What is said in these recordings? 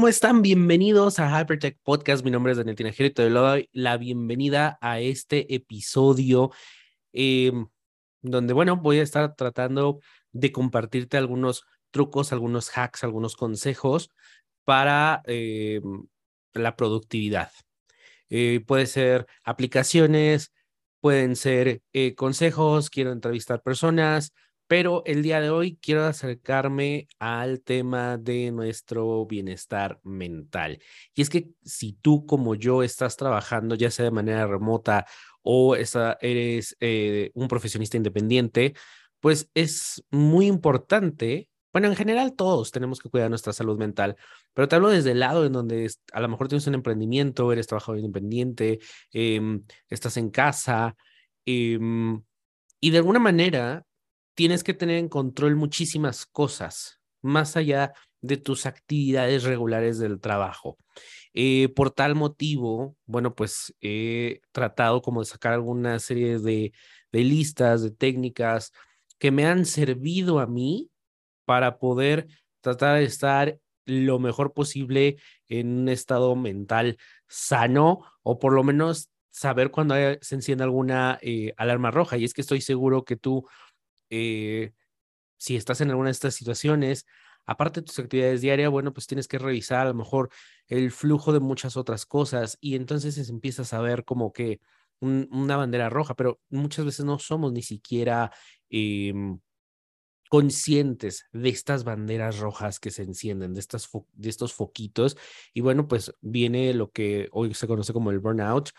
¿Cómo están? Bienvenidos a Hypertech Podcast. Mi nombre es Daniel Tinajero y te doy la bienvenida a este episodio em, donde, bueno, voy a estar tratando de compartirte algunos trucos, algunos hacks, algunos consejos para em, la productividad. Eh, puede ser aplicaciones, pueden ser eh, consejos, quiero entrevistar personas, pero el día de hoy quiero acercarme al tema de nuestro bienestar mental. Y es que si tú como yo estás trabajando, ya sea de manera remota o eres eh, un profesionista independiente, pues es muy importante. Bueno, en general todos tenemos que cuidar nuestra salud mental, pero te hablo desde el lado en donde a lo mejor tienes un emprendimiento, eres trabajador independiente, em, estás en casa em, y de alguna manera tienes que tener en control muchísimas cosas, más allá de tus actividades regulares del trabajo. Eh, por tal motivo, bueno, pues he tratado como de sacar alguna serie de, listas, de técnicas que me han servido a mí para poder tratar de estar lo mejor posible en un estado mental sano o por lo menos saber cuando se enciende alguna eh, alarma roja. Y es que estoy seguro que tú eh, si estás en alguna de estas situaciones, aparte de tus actividades diarias, bueno, pues tienes que revisar a lo mejor el flujo de muchas otras cosas y entonces empiezas a ver como que una bandera roja, pero muchas veces no somos ni siquiera em, conscientes de estas banderas rojas que se encienden, de, estas de estos foquitos. Y bueno, pues viene lo que hoy se conoce como el burnout,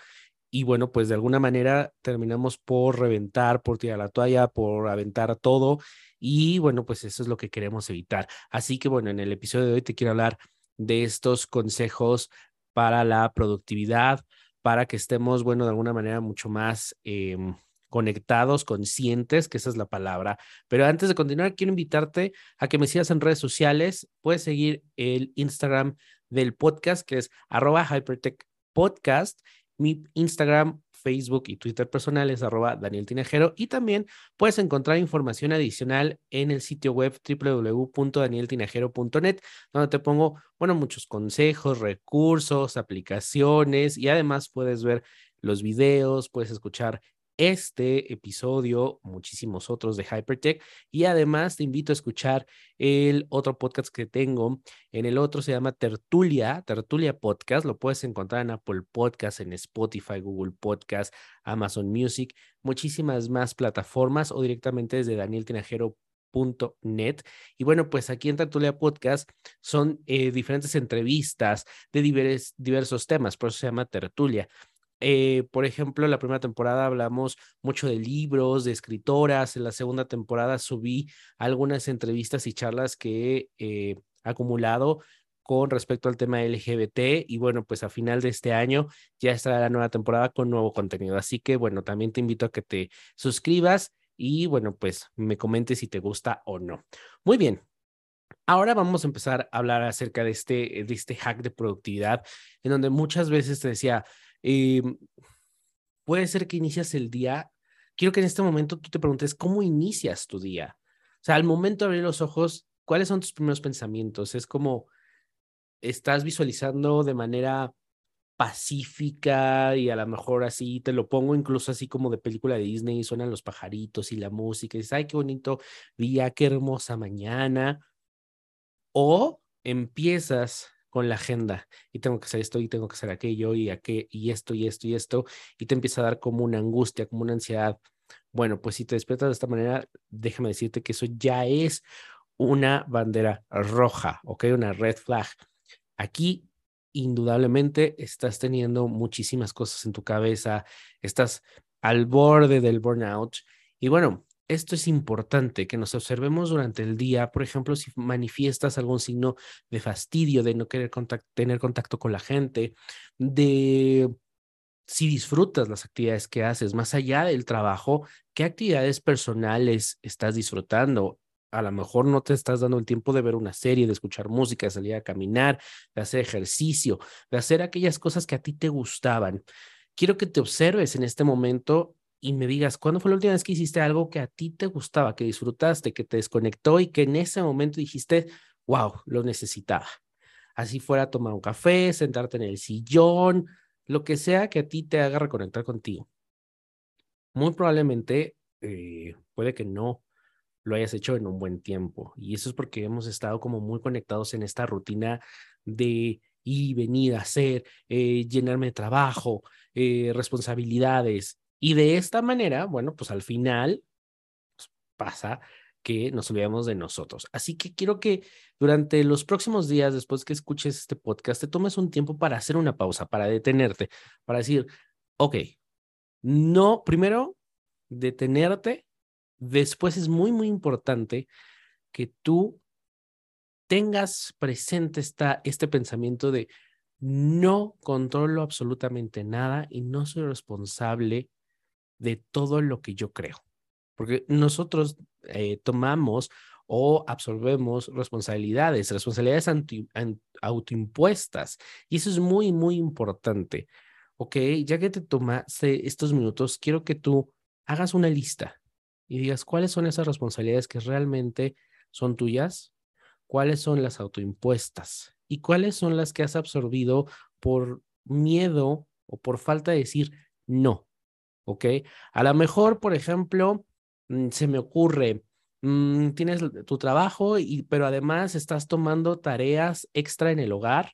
y bueno, pues de alguna manera terminamos por reventar, por tirar la toalla, por aventar todo y bueno, pues eso es lo que queremos evitar. Así que bueno, en el episodio de hoy te quiero hablar de estos consejos para la productividad, para que estemos, bueno, de alguna manera mucho más em, conectados, conscientes, que esa es la palabra. Pero antes de continuar, quiero invitarte a que me sigas en redes sociales. Puedes seguir el Instagram del podcast, que es arroba hypertech podcast mi Instagram, Facebook y Twitter personal es arroba Daniel Tinajero y también puedes encontrar información adicional en el sitio web www.danieltinajero.net donde te pongo, bueno, muchos consejos, recursos, aplicaciones y además puedes ver los videos, puedes escuchar este episodio, muchísimos otros de Hypertech. Y además te invito a escuchar el otro podcast que tengo. En el otro se llama Tertulia, Tertulia Podcast. Lo puedes encontrar en Apple Podcast, en Spotify, Google Podcast, Amazon Music, muchísimas más plataformas o directamente desde danieltinajero.net. Y bueno, pues aquí en Tertulia Podcast son eh, diferentes entrevistas de diversos temas, por eso se llama Tertulia. Eh, por ejemplo, la primera temporada hablamos mucho de libros, de escritoras. En la segunda temporada subí algunas entrevistas y charlas que he acumulado con respecto al tema LGBT y bueno, pues a final de este año ya estará la nueva temporada con nuevo contenido. Así que bueno, también te invito a que te suscribas y bueno, pues me comentes si te gusta o no. Muy bien. Ahora vamos a empezar a hablar acerca de este, de este hack de productividad, en donde muchas veces te decía, Em, puede ser que inicias el día. Quiero que en este momento tú te preguntes cómo inicias tu día. O sea, al momento de abrir los ojos, ¿cuáles son tus primeros pensamientos? Es como estás visualizando de manera pacífica y a lo mejor así te lo pongo incluso así como de película de Disney, suenan los pajaritos y la música, y dices, ay, qué bonito día, qué hermosa mañana. O empiezas con la agenda y tengo que hacer esto y tengo que hacer aquello y, aquel, y esto y esto y esto y te empieza a dar como una angustia, como una ansiedad. Bueno, pues si te despiertas de esta manera, déjame decirte que eso ya es una bandera roja, ¿ok? Una red flag. Aquí, indudablemente, estás teniendo muchísimas cosas en tu cabeza, estás al borde del burnout. Y bueno, esto es importante, que nos observemos durante el día, por ejemplo, si manifiestas algún signo de fastidio, de no querer tener contacto con la gente, de si disfrutas las actividades que haces, más allá del trabajo, qué actividades personales estás disfrutando. A lo mejor no te estás dando el tiempo de ver una serie, de escuchar música, de salir a caminar, de hacer ejercicio, de hacer aquellas cosas que a ti te gustaban. Quiero que te observes en este momento y me digas, ¿cuándo fue la última vez que hiciste algo que a ti te gustaba, que disfrutaste, que te desconectó y que en ese momento dijiste, wow, lo necesitaba? así fuera tomar un café, sentarte en el sillón, lo que sea que a ti te haga reconectar contigo. Muy probablemente eh, puede que no lo hayas hecho en un buen tiempo. Y eso es porque hemos estado como muy conectados en esta rutina de ir, venir, hacer, eh, llenarme de trabajo, eh, responsabilidades. Y de esta manera, bueno, pues al final pues, pasa que nos olvidamos de nosotros. Así que quiero que durante los próximos días, después que escuches este podcast, te tomes un tiempo para hacer una pausa, para detenerte, para decir, ok, no, primero, detenerte Después es muy, muy importante que tú tengas presente esta, este pensamiento de no controlo absolutamente nada y no soy responsable de todo lo que yo creo. Porque nosotros eh, tomamos o absorbemos responsabilidades, responsabilidades autoimpuestas. Y eso es muy, muy importante. Ok, ya que te tomaste estos minutos, quiero que tú hagas una lista y digas cuáles son esas responsabilidades que realmente son tuyas, cuáles son las autoimpuestas y cuáles son las que has absorbido por miedo o por falta de decir no. ¿Ok? A lo mejor, por ejemplo, mm, se me ocurre, mm, tienes tu trabajo, y, pero además estás tomando tareas extra en el hogar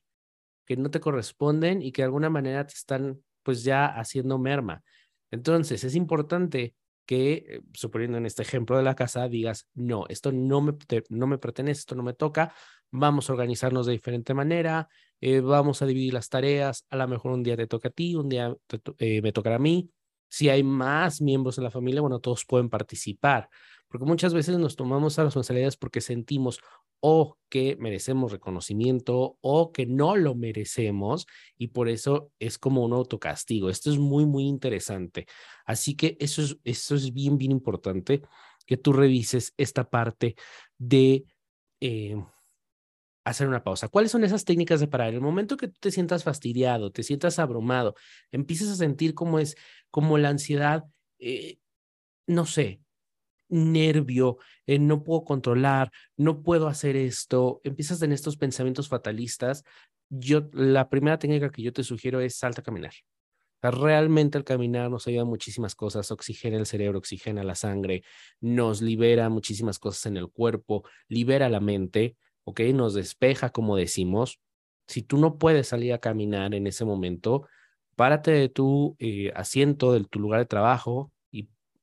que no te corresponden y que de alguna manera te están pues ya haciendo merma. Entonces, es importante que, eh, suponiendo en este ejemplo de la casa, digas, no, esto no me, no me pertenece, esto no me toca, vamos a organizarnos de diferente manera, eh, vamos a dividir las tareas, a lo mejor un día te toca a ti, un día eh, me tocará a mí. Si hay más miembros en la familia, bueno, todos pueden participar, porque muchas veces nos tomamos a responsabilidades porque sentimos o que merecemos reconocimiento o que no lo merecemos y por eso es como un autocastigo. Esto es muy, muy interesante. Así que eso es, eso es bien, bien importante que tú revises esta parte de eh, hacer una pausa. ¿Cuáles son esas técnicas de parar? El momento que tú te sientas fastidiado, te sientas abrumado, empiezas a sentir como es, como la ansiedad, eh, no sé, nervio, eh, no puedo controlar, no puedo hacer esto, empiezas en estos pensamientos fatalistas, yo la primera técnica que yo te sugiero es salta a caminar. realmente el caminar nos ayuda muchísimas cosas, oxigena el cerebro, oxigena la sangre, nos libera muchísimas cosas en el cuerpo, libera la mente, ¿ok? Nos despeja, como decimos. Si tú no puedes salir a caminar en ese momento, párate de tu eh, asiento, de tu lugar de trabajo,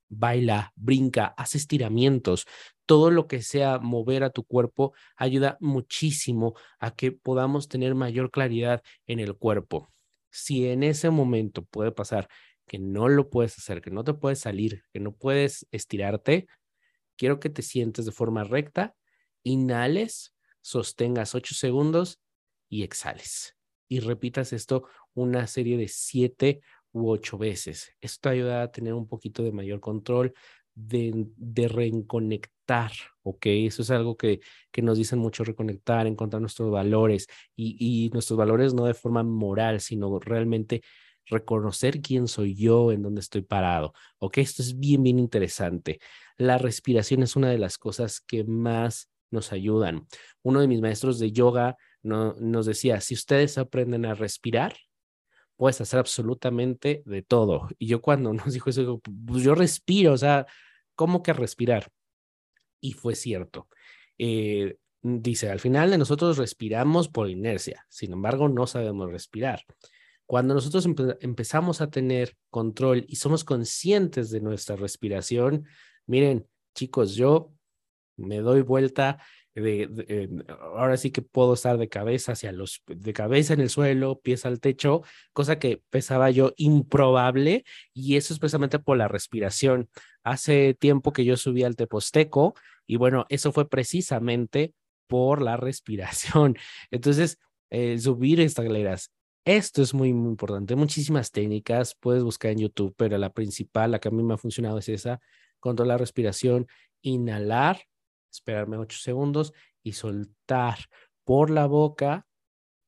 baila, brinca, haz estiramientos, todo lo que sea mover a tu cuerpo ayuda muchísimo a que podamos tener mayor claridad en el cuerpo. Si en ese momento puede pasar que no lo puedes hacer, que no te puedes salir, que no puedes estirarte, quiero que te sientes de forma recta, inhales, sostengas ocho segundos y exhales. Y repitas esto una serie de siete u ocho veces. Esto ayuda a tener un poquito de mayor control, de, reconectar, ¿ok? Eso es algo que, que nos dicen mucho, reconectar, encontrar nuestros valores y, y nuestros valores no de forma moral, sino realmente reconocer quién soy yo, en dónde estoy parado. Ok, esto es bien, bien interesante. La respiración es una de las cosas que más nos ayudan. Uno de mis maestros de yoga no, nos decía, si ustedes aprenden a respirar, puedes hacer absolutamente de todo. Y yo cuando nos dijo eso, pues yo respiro, o sea, ¿cómo que respirar? Y fue cierto. Eh, dice, al final de nosotros respiramos por inercia, sin embargo, no sabemos respirar. Cuando nosotros empezamos a tener control y somos conscientes de nuestra respiración, miren, chicos, yo me doy vuelta de, ahora sí que puedo estar de cabeza hacia los, de cabeza en el suelo, pies al techo, cosa que pensaba yo improbable y eso es precisamente por la respiración. Hace tiempo que yo subí al Teposteco y bueno, eso fue precisamente por la respiración. Entonces, subir escaleras. Esto es muy, muy importante. Muchísimas técnicas puedes buscar en YouTube, pero la principal, la que a mí me ha funcionado es esa, controlar la respiración, inhalar esperarme ocho segundos y soltar por la boca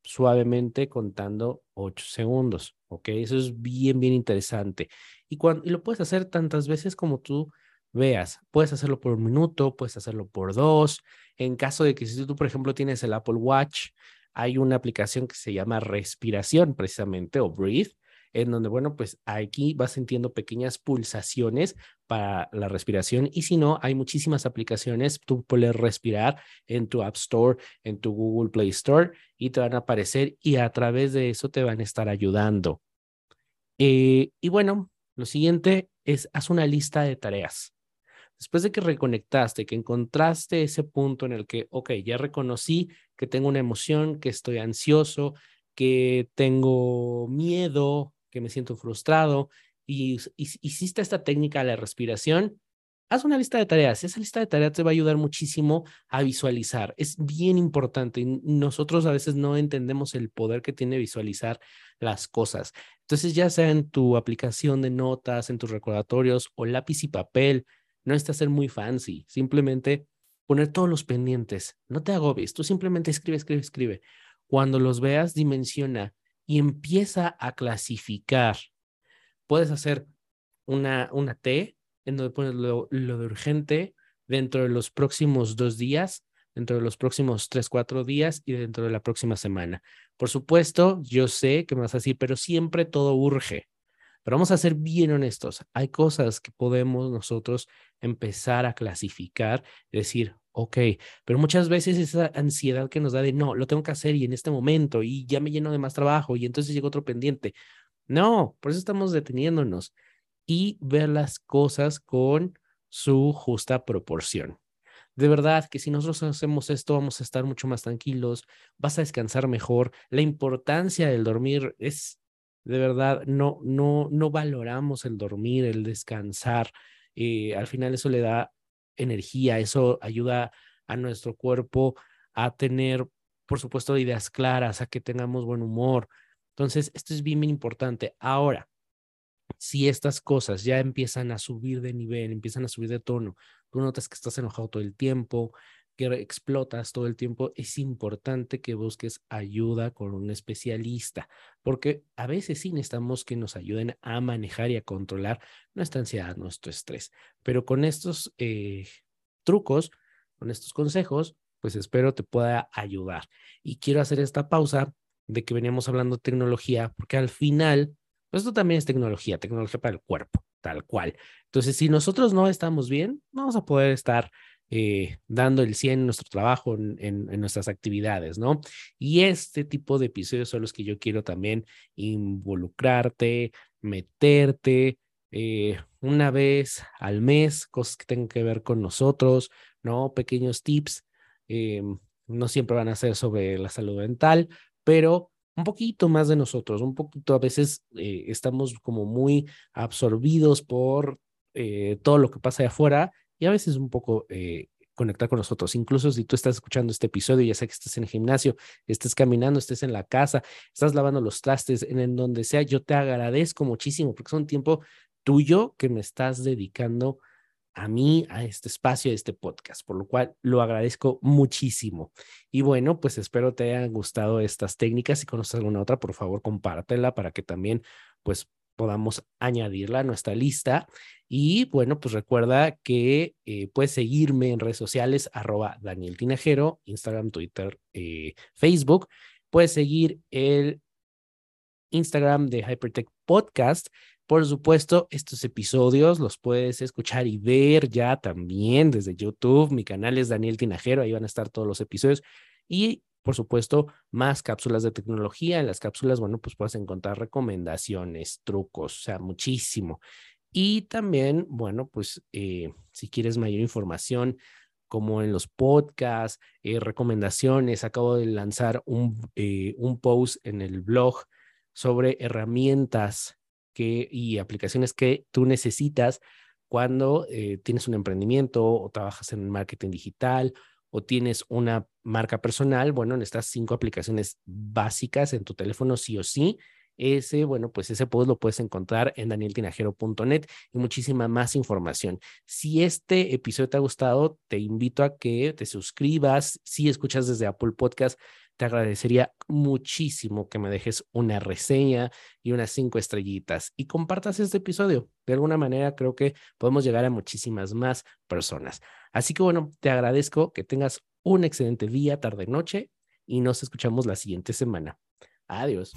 suavemente contando ocho segundos. ¿Ok? Eso es bien, bien interesante. Y, cuando, y lo puedes hacer tantas veces como tú veas. Puedes hacerlo por un minuto, puedes hacerlo por dos. En caso de que si tú, por ejemplo, tienes el Apple Watch, hay una aplicación que se llama respiración precisamente o breathe, en donde, bueno, pues aquí vas sintiendo pequeñas pulsaciones para la respiración y si no, hay muchísimas aplicaciones, tú puedes respirar en tu App Store, en tu Google Play Store y te van a aparecer y a través de eso te van a estar ayudando. Eh, y bueno, lo siguiente es, haz una lista de tareas. Después de que reconectaste, que encontraste ese punto en el que, ok, ya reconocí que tengo una emoción, que estoy ansioso, que tengo miedo, que me siento frustrado y, hiciste esta técnica de la respiración, haz una lista de tareas. Esa lista de tareas te va a ayudar muchísimo a visualizar. Es bien importante. Nosotros a veces no entendemos el poder que tiene visualizar las cosas. Entonces, ya sea en tu aplicación de notas, en tus recordatorios o lápiz y papel, no está ser muy fancy. Simplemente poner todos los pendientes. No te agobies. Tú simplemente escribe, escribe, escribe. Cuando los veas, dimensiona y empieza a clasificar. Puedes hacer una, una T en donde pones lo, lo de urgente dentro de los próximos dos días, dentro de los próximos tres, cuatro días y dentro de la próxima semana. Por supuesto, yo sé que me vas a decir, pero siempre todo urge. Pero vamos a ser bien honestos. Hay cosas que podemos nosotros empezar a clasificar, decir, ok, pero muchas veces esa ansiedad que nos da de, no, lo tengo que hacer y en este momento y ya me lleno de más trabajo y entonces llega otro pendiente. No, por eso estamos deteniéndonos y ver las cosas con su justa proporción. De verdad que si nosotros hacemos esto vamos a estar mucho más tranquilos, vas a descansar mejor. La importancia del dormir es de verdad, no, no, no valoramos el dormir, el descansar. Eh, al final eso le da energía, eso ayuda a nuestro cuerpo a tener, por supuesto, ideas claras, a que tengamos buen humor. Entonces, esto es bien, bien importante. Ahora, si estas cosas ya empiezan a subir de nivel, empiezan a subir de tono, tú notas que estás enojado todo el tiempo, que explotas todo el tiempo, es importante que busques ayuda con un especialista, porque a veces sí necesitamos que nos ayuden a manejar y a controlar nuestra ansiedad, nuestro estrés. Pero con estos eh, trucos, con estos consejos, pues espero te pueda ayudar. Y quiero hacer esta pausa de que veníamos hablando de tecnología, porque al final, pues esto también es tecnología, tecnología para el cuerpo, tal cual. Entonces, si nosotros no estamos bien, no vamos a poder estar eh, dando el 100 en nuestro trabajo, en, nuestras actividades, ¿no? Y este tipo de episodios son los que yo quiero también involucrarte, meterte eh, una vez al mes, cosas que tengan que ver con nosotros, ¿no? Pequeños tips, eh, no siempre van a ser sobre la salud mental, pero un poquito más de nosotros, un poquito a veces estamos como muy absorbidos por todo lo que pasa de afuera y a veces un poco eh, conectar con nosotros. Incluso si tú estás escuchando este episodio, ya sea que estés en el gimnasio, estés caminando, estés en la casa, estás lavando los trastes, en, donde sea, yo te agradezco muchísimo porque es un tiempo tuyo que me estás dedicando a mí, a este espacio, a este podcast, por lo cual lo agradezco muchísimo. Y bueno, pues espero te hayan gustado estas técnicas. Si conoces alguna otra, por favor, compártela para que también pues podamos añadirla a nuestra lista. Y bueno, pues recuerda que eh, puedes seguirme en redes sociales, arroba Daniel Tinajero, Instagram, Twitter, eh, Facebook. Puedes seguir el Instagram de Hypertech Podcast. Por supuesto, estos episodios los puedes escuchar y ver ya también desde YouTube. Mi canal es Daniel Tinajero, ahí van a estar todos los episodios. Y por supuesto, más cápsulas de tecnología. En las cápsulas, bueno, pues puedes encontrar recomendaciones, trucos, o sea, muchísimo. Y también, bueno, pues eh, si quieres mayor información, como en los podcasts, eh, recomendaciones, acabo de lanzar un, eh, un post en el blog sobre herramientas que, y aplicaciones que tú necesitas cuando tienes un emprendimiento o trabajas en marketing digital o tienes una marca personal, bueno, en estas cinco aplicaciones básicas en tu teléfono sí o sí, ese, bueno, pues ese post lo puedes encontrar en danieltinajero.net y muchísima más información. Si este episodio te ha gustado, te invito a que te suscribas. Si escuchas desde Apple Podcast, te agradecería muchísimo que me dejes una reseña y unas cinco estrellitas y compartas este episodio. De alguna manera creo que podemos llegar a muchísimas más personas. Así que bueno, te agradezco que tengas un excelente día, tarde, noche y nos escuchamos la siguiente semana. Adiós.